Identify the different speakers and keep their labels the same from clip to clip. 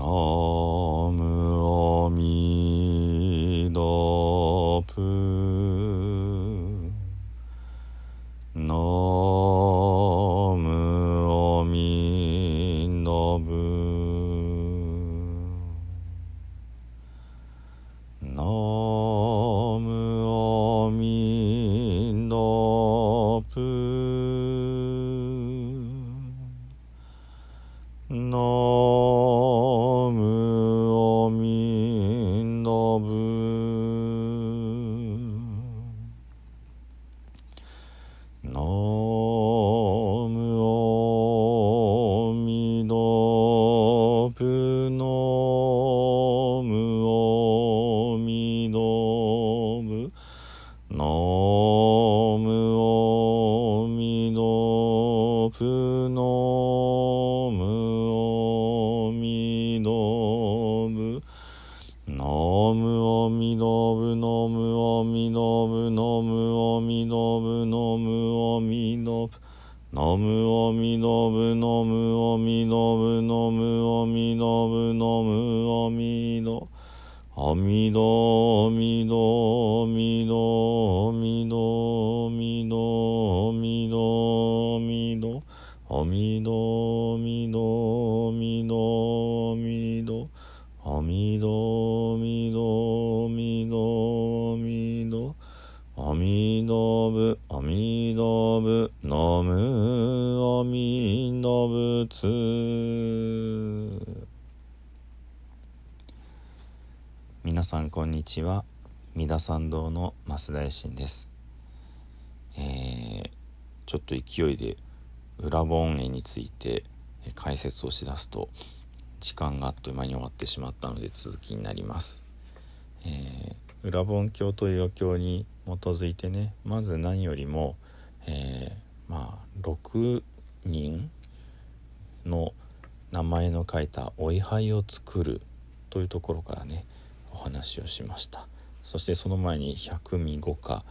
Speaker 1: no のさんこんにちは三田参道の増大臣ですえー、ちょっと勢いで裏本絵についてえ解説をしだすと時間があっという間に終わってしまったので続きになります。えー、裏本教というお経に基づいてねまず何よりも、えー、まあ6人の名前の書いたお位牌を作るというところからね話をしました。そしてその前に百味五花、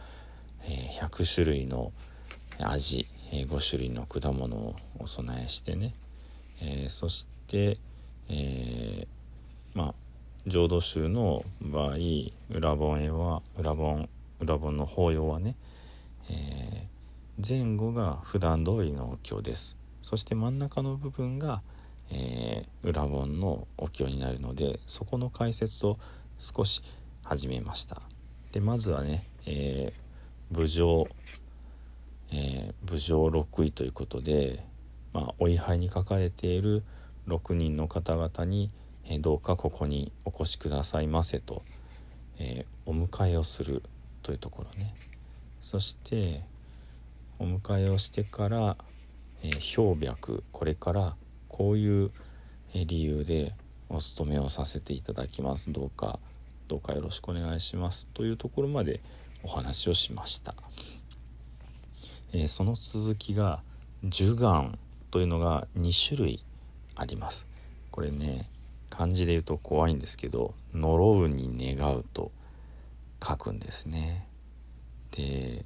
Speaker 1: えー、100種類の味、えー、5種類の果物をお供えしてね、えー、そしてえー、まあ浄土宗の場合裏本絵は裏本裏本の法要はね、えー、前後が普段通りのお経です。そして真ん中の部分が、えー、裏本のお経になるのでそこの解説を少し始めました。でまずはね、えー、武将、えー、武将六位ということで、まあ、お位牌に書かれている「6人の方々に、えどうかここにお越しくださいませと、え、お迎えをするというところね。そしてお迎えをしてから、えー、氷白これからこういう理由でお勤めをさせていただきます。どうかどうかよろしくお願いしますというところまでお話をしました、えー、その続きが呪願というのが2種類あります。これね漢字で言うと怖いんですけど「呪うに願う」と書くんですね。で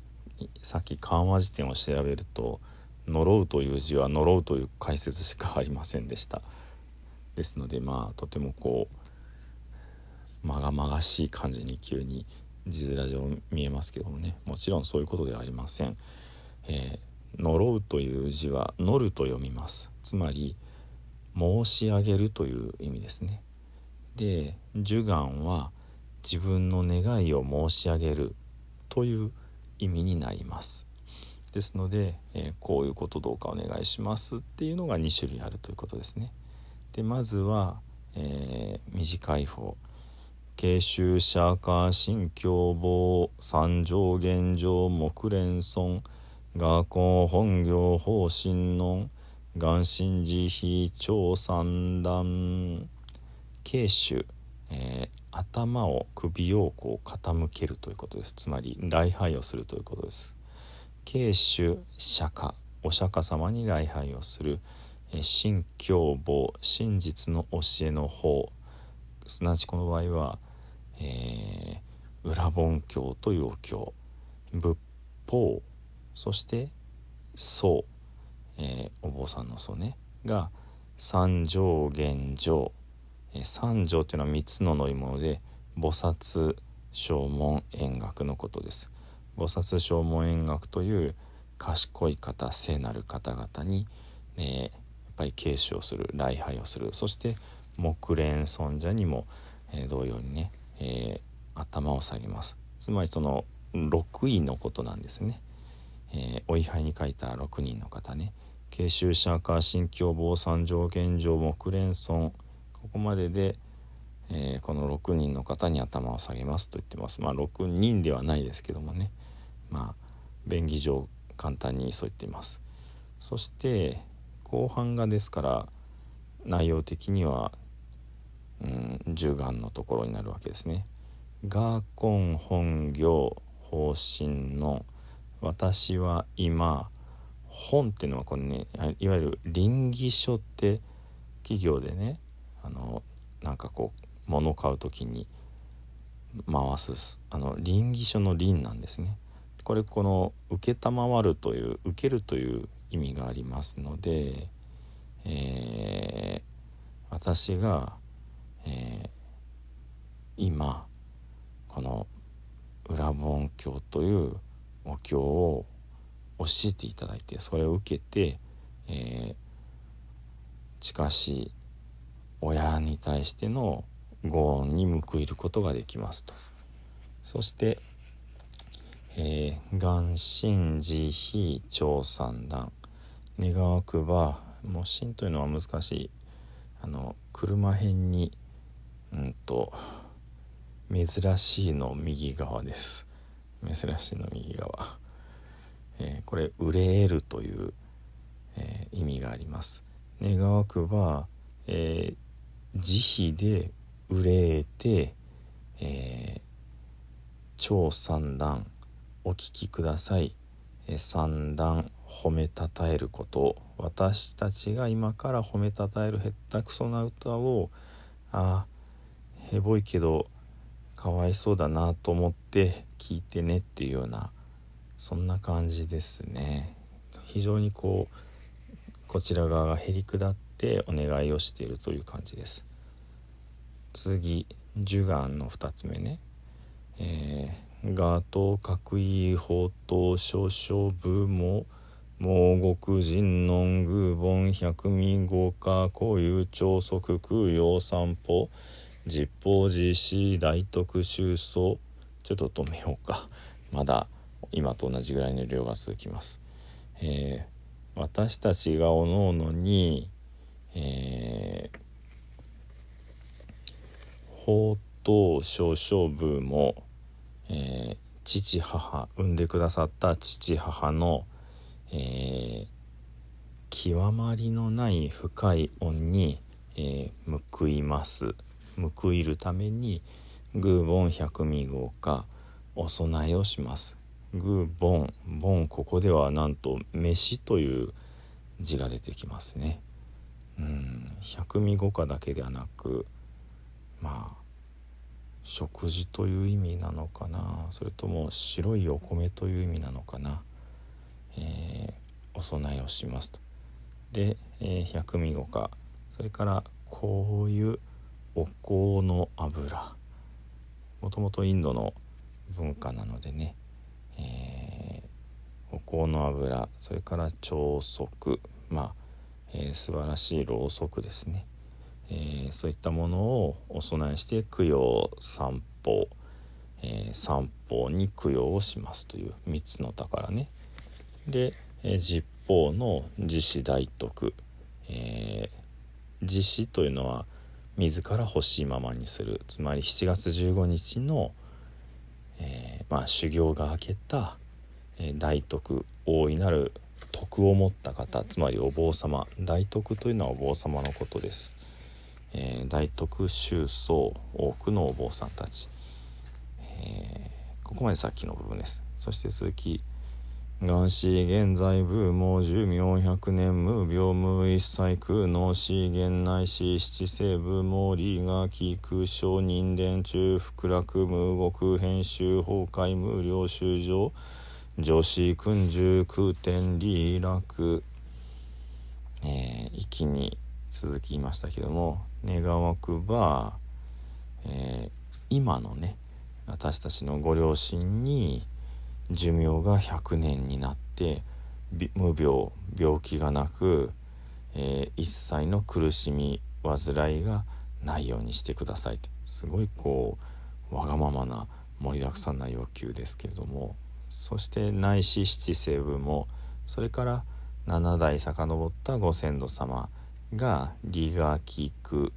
Speaker 1: さっき漢和辞典を調べると「呪う」という字は「呪う」という解説しかありませんでした。ですのでまあとてもこうまがまがしい感じに急に字面上見えますけどもねもちろんそういうことではありません、えー、呪うという字は「乗る」と読みますつまり「申し上げるという意味ですね。で呪願は自分の願いを申し上げるという意味になります。ですので、えー、こういうことどうかお願いしますっていうのが2種類あるということですね。でまずは、えー、短い方「慶州釈迦新教坊三条現状木蓮尊学校本業方針論眼神慈悲超三段。慶主、えー、頭を首をこう傾けるということです。つまり礼拝をするということです。慶主釈迦お釈迦様に礼拝をする、えー、新教母真実の教えの方すなわちこの場合は、えー、裏本教というお経。仏法。そして僧。えー、お坊さんの祖ね。が三条現状、え三条というのは3つの乗り物で菩薩正門円覚のことです。菩薩正門円覚という賢い方聖なる方々に、ね、やっぱり継承する礼拝をする。そして木蓮尊者にも、えー、同様にね、えー、頭を下げます。つまりその6位のことなんですね、えー、お位牌に書いた6人の方ね。慶州社科新教坊三条現状木蓮尊。ここまでで、えー、この6人の方に頭を下げますと言ってます。まあ6人ではないですけどもね。まあ便宜上簡単にそう言っています。そして後半がですから内容的には、うん、十眼のところになるわけですね。が根本業方針の私は今本っていうのはこのねいわゆる倫理書って企業でねあのなんかこう物を買う時に回すあの倫理書の倫なんですね。これこの「承る」という「受ける」という意味がありますので、えー、私が、えー、今この裏本教というお経を教えていただいてそれを受けて、えー、近しい親に対してのご恩に報いることができますと。そしてえー、願心慈悲長三段願わくばもう心というのは難しいあの車辺にうんと珍しいの右側です。珍しいの右側、えー、これ憂えるという、えー、意味があります。願わくば、えー、慈悲で憂えて、えー、長三段お聞きください。三段褒めたたえること。私たちが今から褒めたたえるへったくそな歌をああへぼいけどかわいそうだなと思って聞いてねっていうようなそんな感じですね。非常にこうこちら側がへり下ってお願いをしているという感じです。次呪願の2つ目ね。えーがと各位法と少々部も盲国人の偶本百味五花古有朝息空用散歩実法実施大徳収宗ちょっと止めようか。まだ今と同じぐらいの量が続きます、えー、私たちがおのおのに、えー、法と少々部もえー、父母産んでくださった父母の、えー、極まりのない深い恩に、えー、報います。報いるためにグーボン百味号かお供えをします。グーボンボンここではなんと飯という字が出てきますね。うん百味五花だけではなくまあ食事という意味なのかな。それとも白いお米という意味なのかな、えー、お供えをしますと。で、えー、百味五花それからこういうお香の油。もともとインドの文化なのでね、えー、お香の油。それから朝食。まあ、えー、素晴らしいろうそくですね。えー、そういったものをお供えして供養三宝、えー、三宝に供養をしますという。3つの宝ね。で、えー、実法の自死大徳、えー、自死というのは自ら欲しいままにする。つまり7月15日の、えー、まあ、修行が明けた、えー、大徳大いなる徳を持った方つまりお坊様大徳というのはお坊様のことです。えー、大徳宗僧多くのお坊さんたち、え、ここまでさっきの部分です。そして続き元子現在部も寿命百年無病無一切空の資源内し七世部も理が気空小人伝中福楽無極編集崩壊無料修上女子訓十空天理楽。えー、一気に続きましたけども願わくば、えー、今のね私たちのご両親に寿命が100年になって無病病気がなく、えー、一切の苦しみ煩いがないようにしてくださいってすごいこうわがままな盛りだくさんな要求ですけれども。そして内視七成分もそれから7代遡ったご先祖様が利が利く、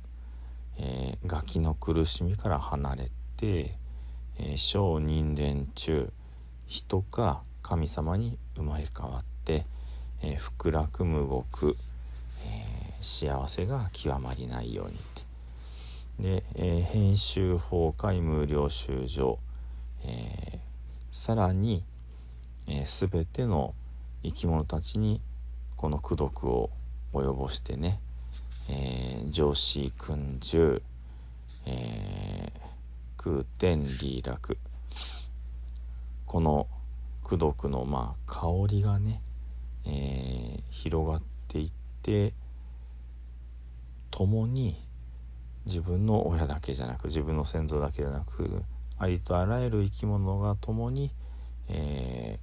Speaker 1: えー、ガキの苦しみから離れて、えー、小人伝中人か神様に生まれ変わって、えー、福楽無極、えー、幸せが極まりないようにって。で、え、編集崩壊無料修所、え、さらに、えー、全ての生き物たちにこの功徳を及ぼしてね、えー、上司君獣、えー、空天理楽この功徳のまあ香りがね、えー、広がっていって共に自分の親だけじゃなく自分の先祖だけじゃなくありとあらゆる生き物が共に、え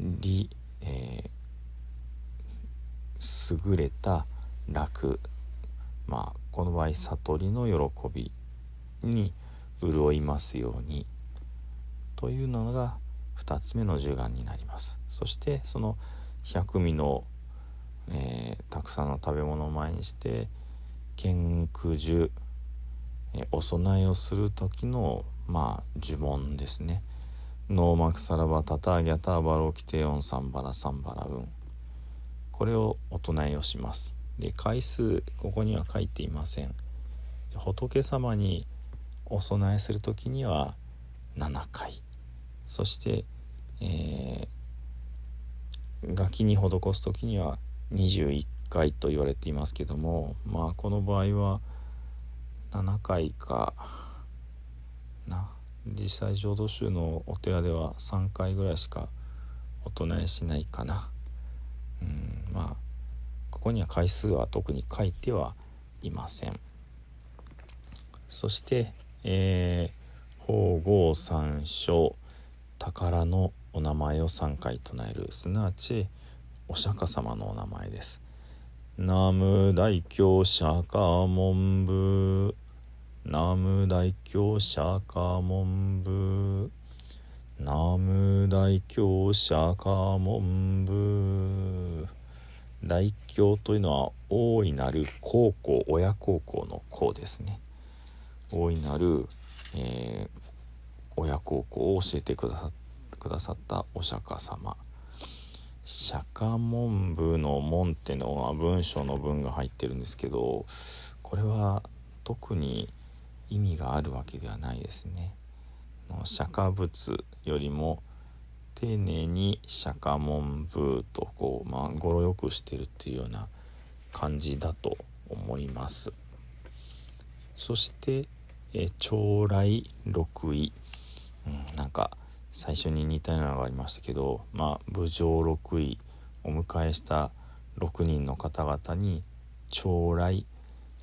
Speaker 1: ー、利、えー、優れた楽まあこの場合悟りの喜びに潤いますようにというのが2つ目の呪願になります。そしてその百味の、えー、たくさんの食べ物を前にして献苦樹、えー、お供えをする時のまあ呪文ですね。ノーマクサラバタターギャタバロキテオンサンバラサンバラウンこれをお唱えをします。で回数ここには書いていません。仏様にお供えする時には7回。そして、えー、楽器に施す時には21回と言われていますけどもまあこの場合は7回かな。実際浄土宗のお寺では3回ぐらいしかお唱えしないかな。うんまあここには回数は特に書いてはいません。そしてえー、法号三書。宝のお名前を3回唱えるすなわちお釈迦様のお名前です。南無大教釈迦文部。南無大教釈迦文部。南無大教釈迦文部。大教というのは大いなる高校親孝行の校ですね。大いなる、えー、親孝行を教えてくださくださったお釈迦様釈迦文部の門っていうのは文章の文が入ってるんですけどこれは特に意味があるわけではないですね。釈迦仏よりも丁寧に釈迦文部とこう、まあ、語呂よくしてるっていうような感じだと思います。そしてえ将来6位、うん、なんか最初に似たようなのがありましたけどまあ武将6位お迎えした6人の方々に将来、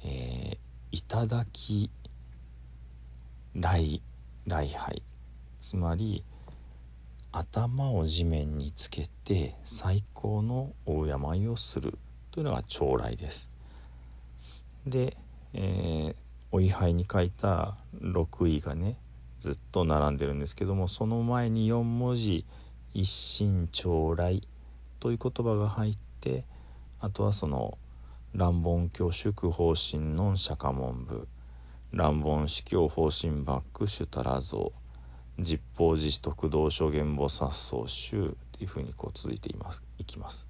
Speaker 1: えー、いただき礼礼拝つまり頭を地面につけて最高の大病をするというのが将来です。で、えーお位牌に書いた6位がねずっと並んでるんですけどもその前に4文字「一心長来」という言葉が入ってあとはその「乱本教祝方針の釈迦文部」「乱本司教方針バックシュタラ像」「実法自主特道諸言菩薩総集」っていうふうにこう続いています。いきます。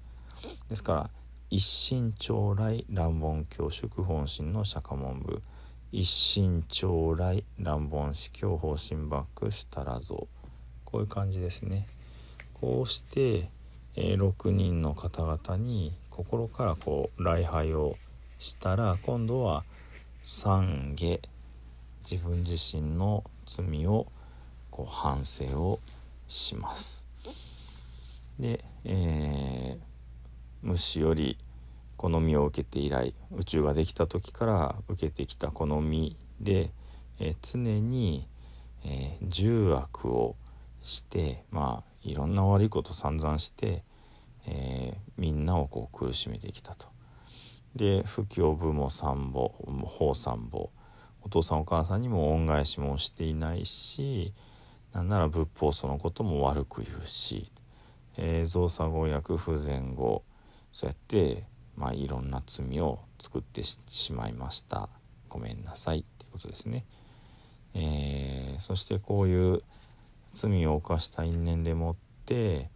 Speaker 1: ですから一心長来乱本教祝方針の釈迦文部。一心長来乱本司教方針バックシュタラ像こういう感じですね。こうして、えー、6人の方々に心からこう礼拝をしたら今度は懺悔。自分自身の罪をこう反省をします。で、えー、虫より好みを受けて以来宇宙ができた時から受けてきた好みで、えー、常に、えー、重悪をしてまあいろんな悪いこと散々して、えー、みんなをこう苦しめてきたと。で不況部も三母法三母お父さんお母さんにも恩返しもしていないしなんなら仏法そのことも悪く言うし、え、造作語訳不全語そうやってまあいろんな罪を作ってしまいましたごめんなさいっていうことですね。えー、そしてこういう罪を犯した因縁でもって、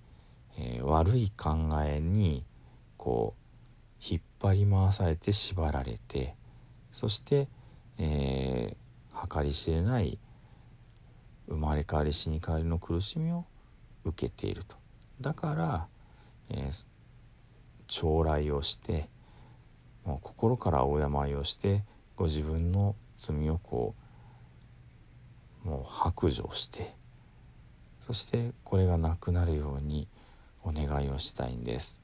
Speaker 1: えー、悪い考えにこう引っ張り回されて縛られてそして、えー、計り知れない生まれ変わり死に変わりの苦しみを受けているとだから、えー、将来をしてもう心からお病いをしてご自分の罪をこうもう白状してそしてこれがなくなるようにお願いをしたいんです。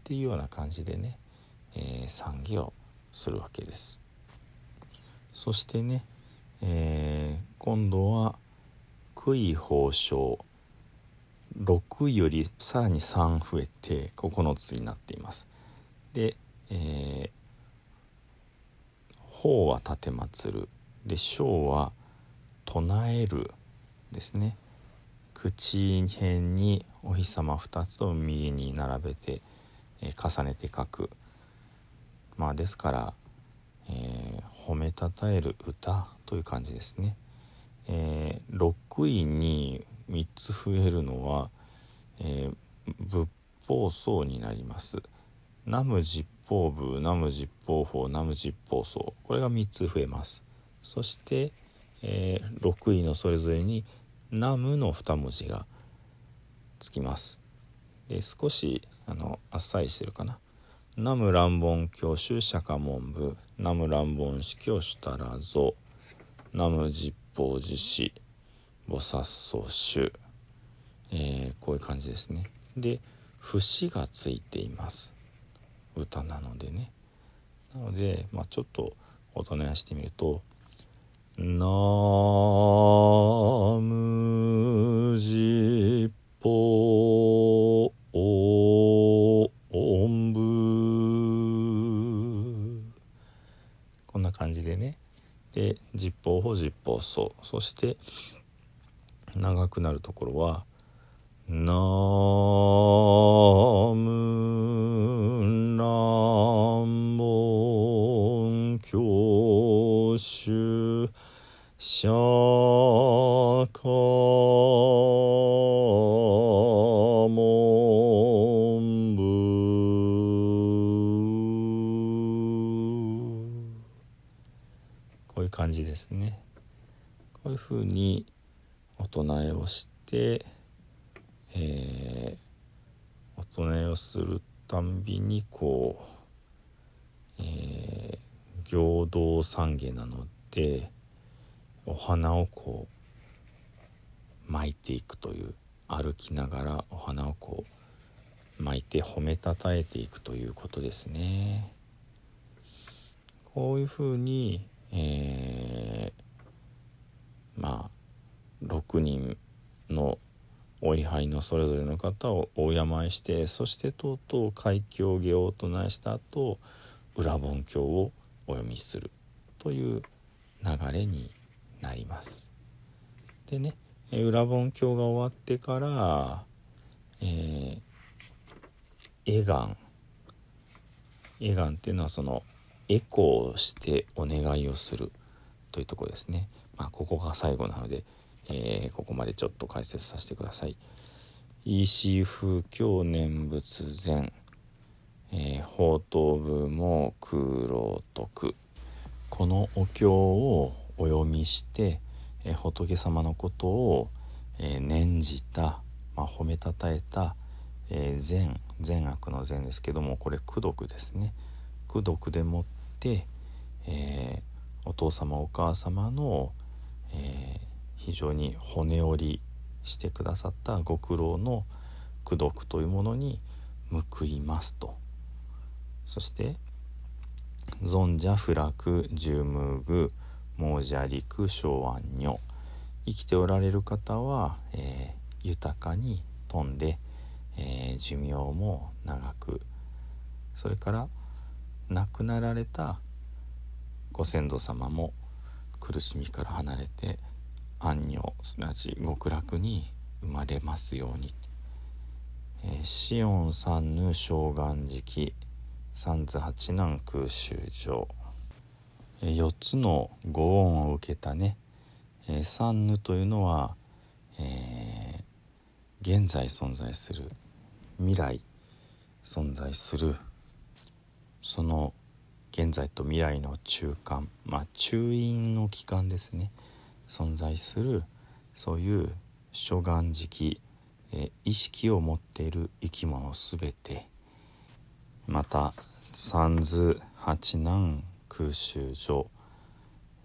Speaker 1: っていうような感じでね、えー、賛義をするわけです。そしてね、えー、今度は悔い報奨6位よりさらに3増えて9つになっています。で、えー、法は立てまつる。で章は唱えるですね。口辺にお日様2つを右に並べて、えー、重ねて書く。まあですから、えー、褒めたたえる歌という感じですね。えー、6位に3つ増えるのは、えー、仏法僧になります。南無実法部南無実法法南無実法僧これが3つ増えます。そして、えー、6位のそれぞれにナムの2文字がつきます。で少しあのあっさりしてるかな。ナム乱本教主釈迦文部ナム乱本司教主たらぞナム実法寺師菩薩僧主、えー、こういう感じですね。で節がついています。歌なのでね。なので、まあ、ちょっと音のやしてみると「ナムジポオンブ」こんな感じでねで十方法十方僧そして長くなるところは「ナムランボン教主」釈迦文部。こういう感じですね。こういうふうに唱えをして、えー、お唱えをするたんびにこう、えー、行動参下なのでお花をこう巻いていくという歩きながらお花をこう巻いて褒めたたえていくということですね。こういうふうに、えー、まあ6人のお位牌のそれぞれの方をお敬いしてそしてとうとう海峡下を唱えした後裏本経をお読みするという流れになります。でね裏本経が終わってから、えー、エガンエガンっていうのはそのエコーしてお願いをするというとこですね。まあ、ここが最後なので、えー、ここまでちょっと解説させてください。石風教念仏前、えー、宝刀部も空老徳。このお経をお読みして、えー、仏様のことを、えー、念じた、まあ、褒めたたえた、えー、善善悪の善ですけどもこれ功徳ですね。功徳でもって、えお父様お母様の、え非常に骨折りしてくださったご苦労の功徳というものに報いますと。そして存者不落十無具亡者陸昭安女生きておられる方は、えー、豊かに富んで、えー、寿命も長く。それから亡くなられたご先祖様も苦しみから離れて安女すなわち極楽に生まれますように「えー、シオン三ぬ正願時期三図八難空襲上」えー、4つのご恩を受けたね、えー、三ぬというのは、えー、現在存在する未来存在するその現在と未来の中間まあ中因の期間ですね。存在するそういう初願時期、え意識を持っている生き物全てまた三図八難空襲所、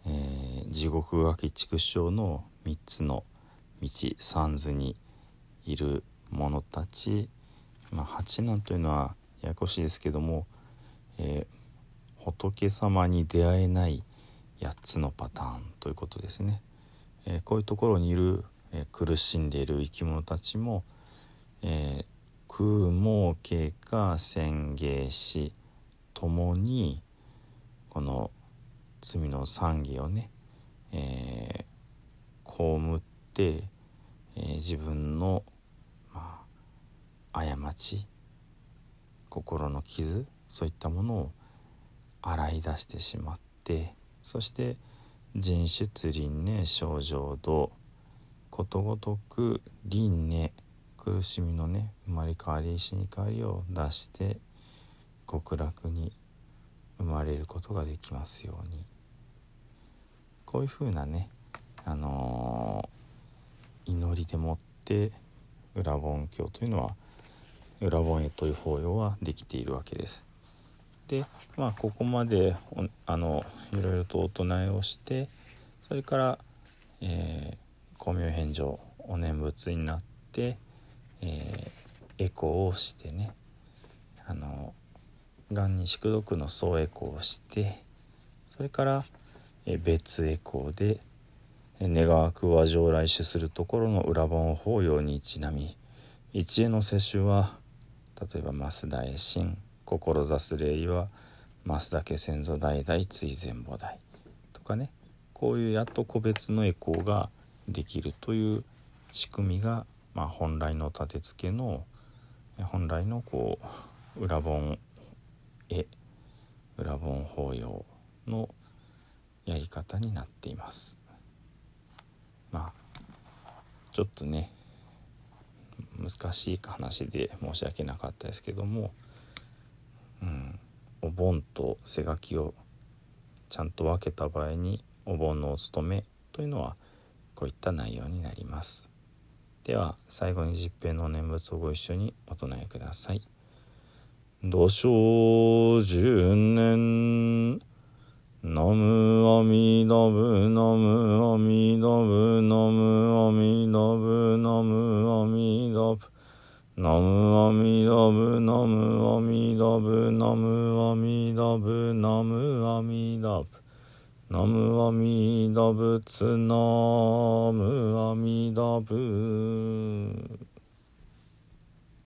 Speaker 1: えー、地獄垣畜生の3つの道三図にいる者たち、まあ、八難というのはややこしいですけども、えー、仏様に出会えない8つのパターンということですね。え、こういうところにいる、え、苦しんでいる生き物たちも、えー、空毛経過宣言しともにこの罪の賛儀をね、えー、被って、えー、自分の、まあ、過ち心の傷そういったものを洗い出してしまってそして人出輪廻症状度ことごとく輪廻苦しみのね生まれ変わり死に変わりを出して極楽に生まれることができますようにこういうふうなねあのー、祈りでもって裏本経というのは裏本絵という法要はできているわけです。でまあここまであのいろいろとお唱えをしてそれから、えー、公明返上お念仏になって、えー、エコーをしてねあのがんに宿毒の総エコーをしてそれから、えー、別エコーで願わくは上来種するところの裏本法要にちなみ一への摂取は例えば増田へ神志す礼は増田家先祖代々追善母代とかねこういうやっと個別のエコーができるという仕組みが、まあ、本来の立て付けの本来のこう裏本絵裏本法要のやり方になっています。まあちょっとね難しい話で申し訳なかったですけどもうん。お盆と背書きをちゃんと分けた場合にお盆のお勤めというのはこういった内容になります。では最後に十平の念仏をご一緒にお唱えください土生十年ナムアミダブナムアミダブナムアミダブナムアミダブナムアミダブナムアミダブナムアミダブナムアミダブナムアミダブツナムアミダブ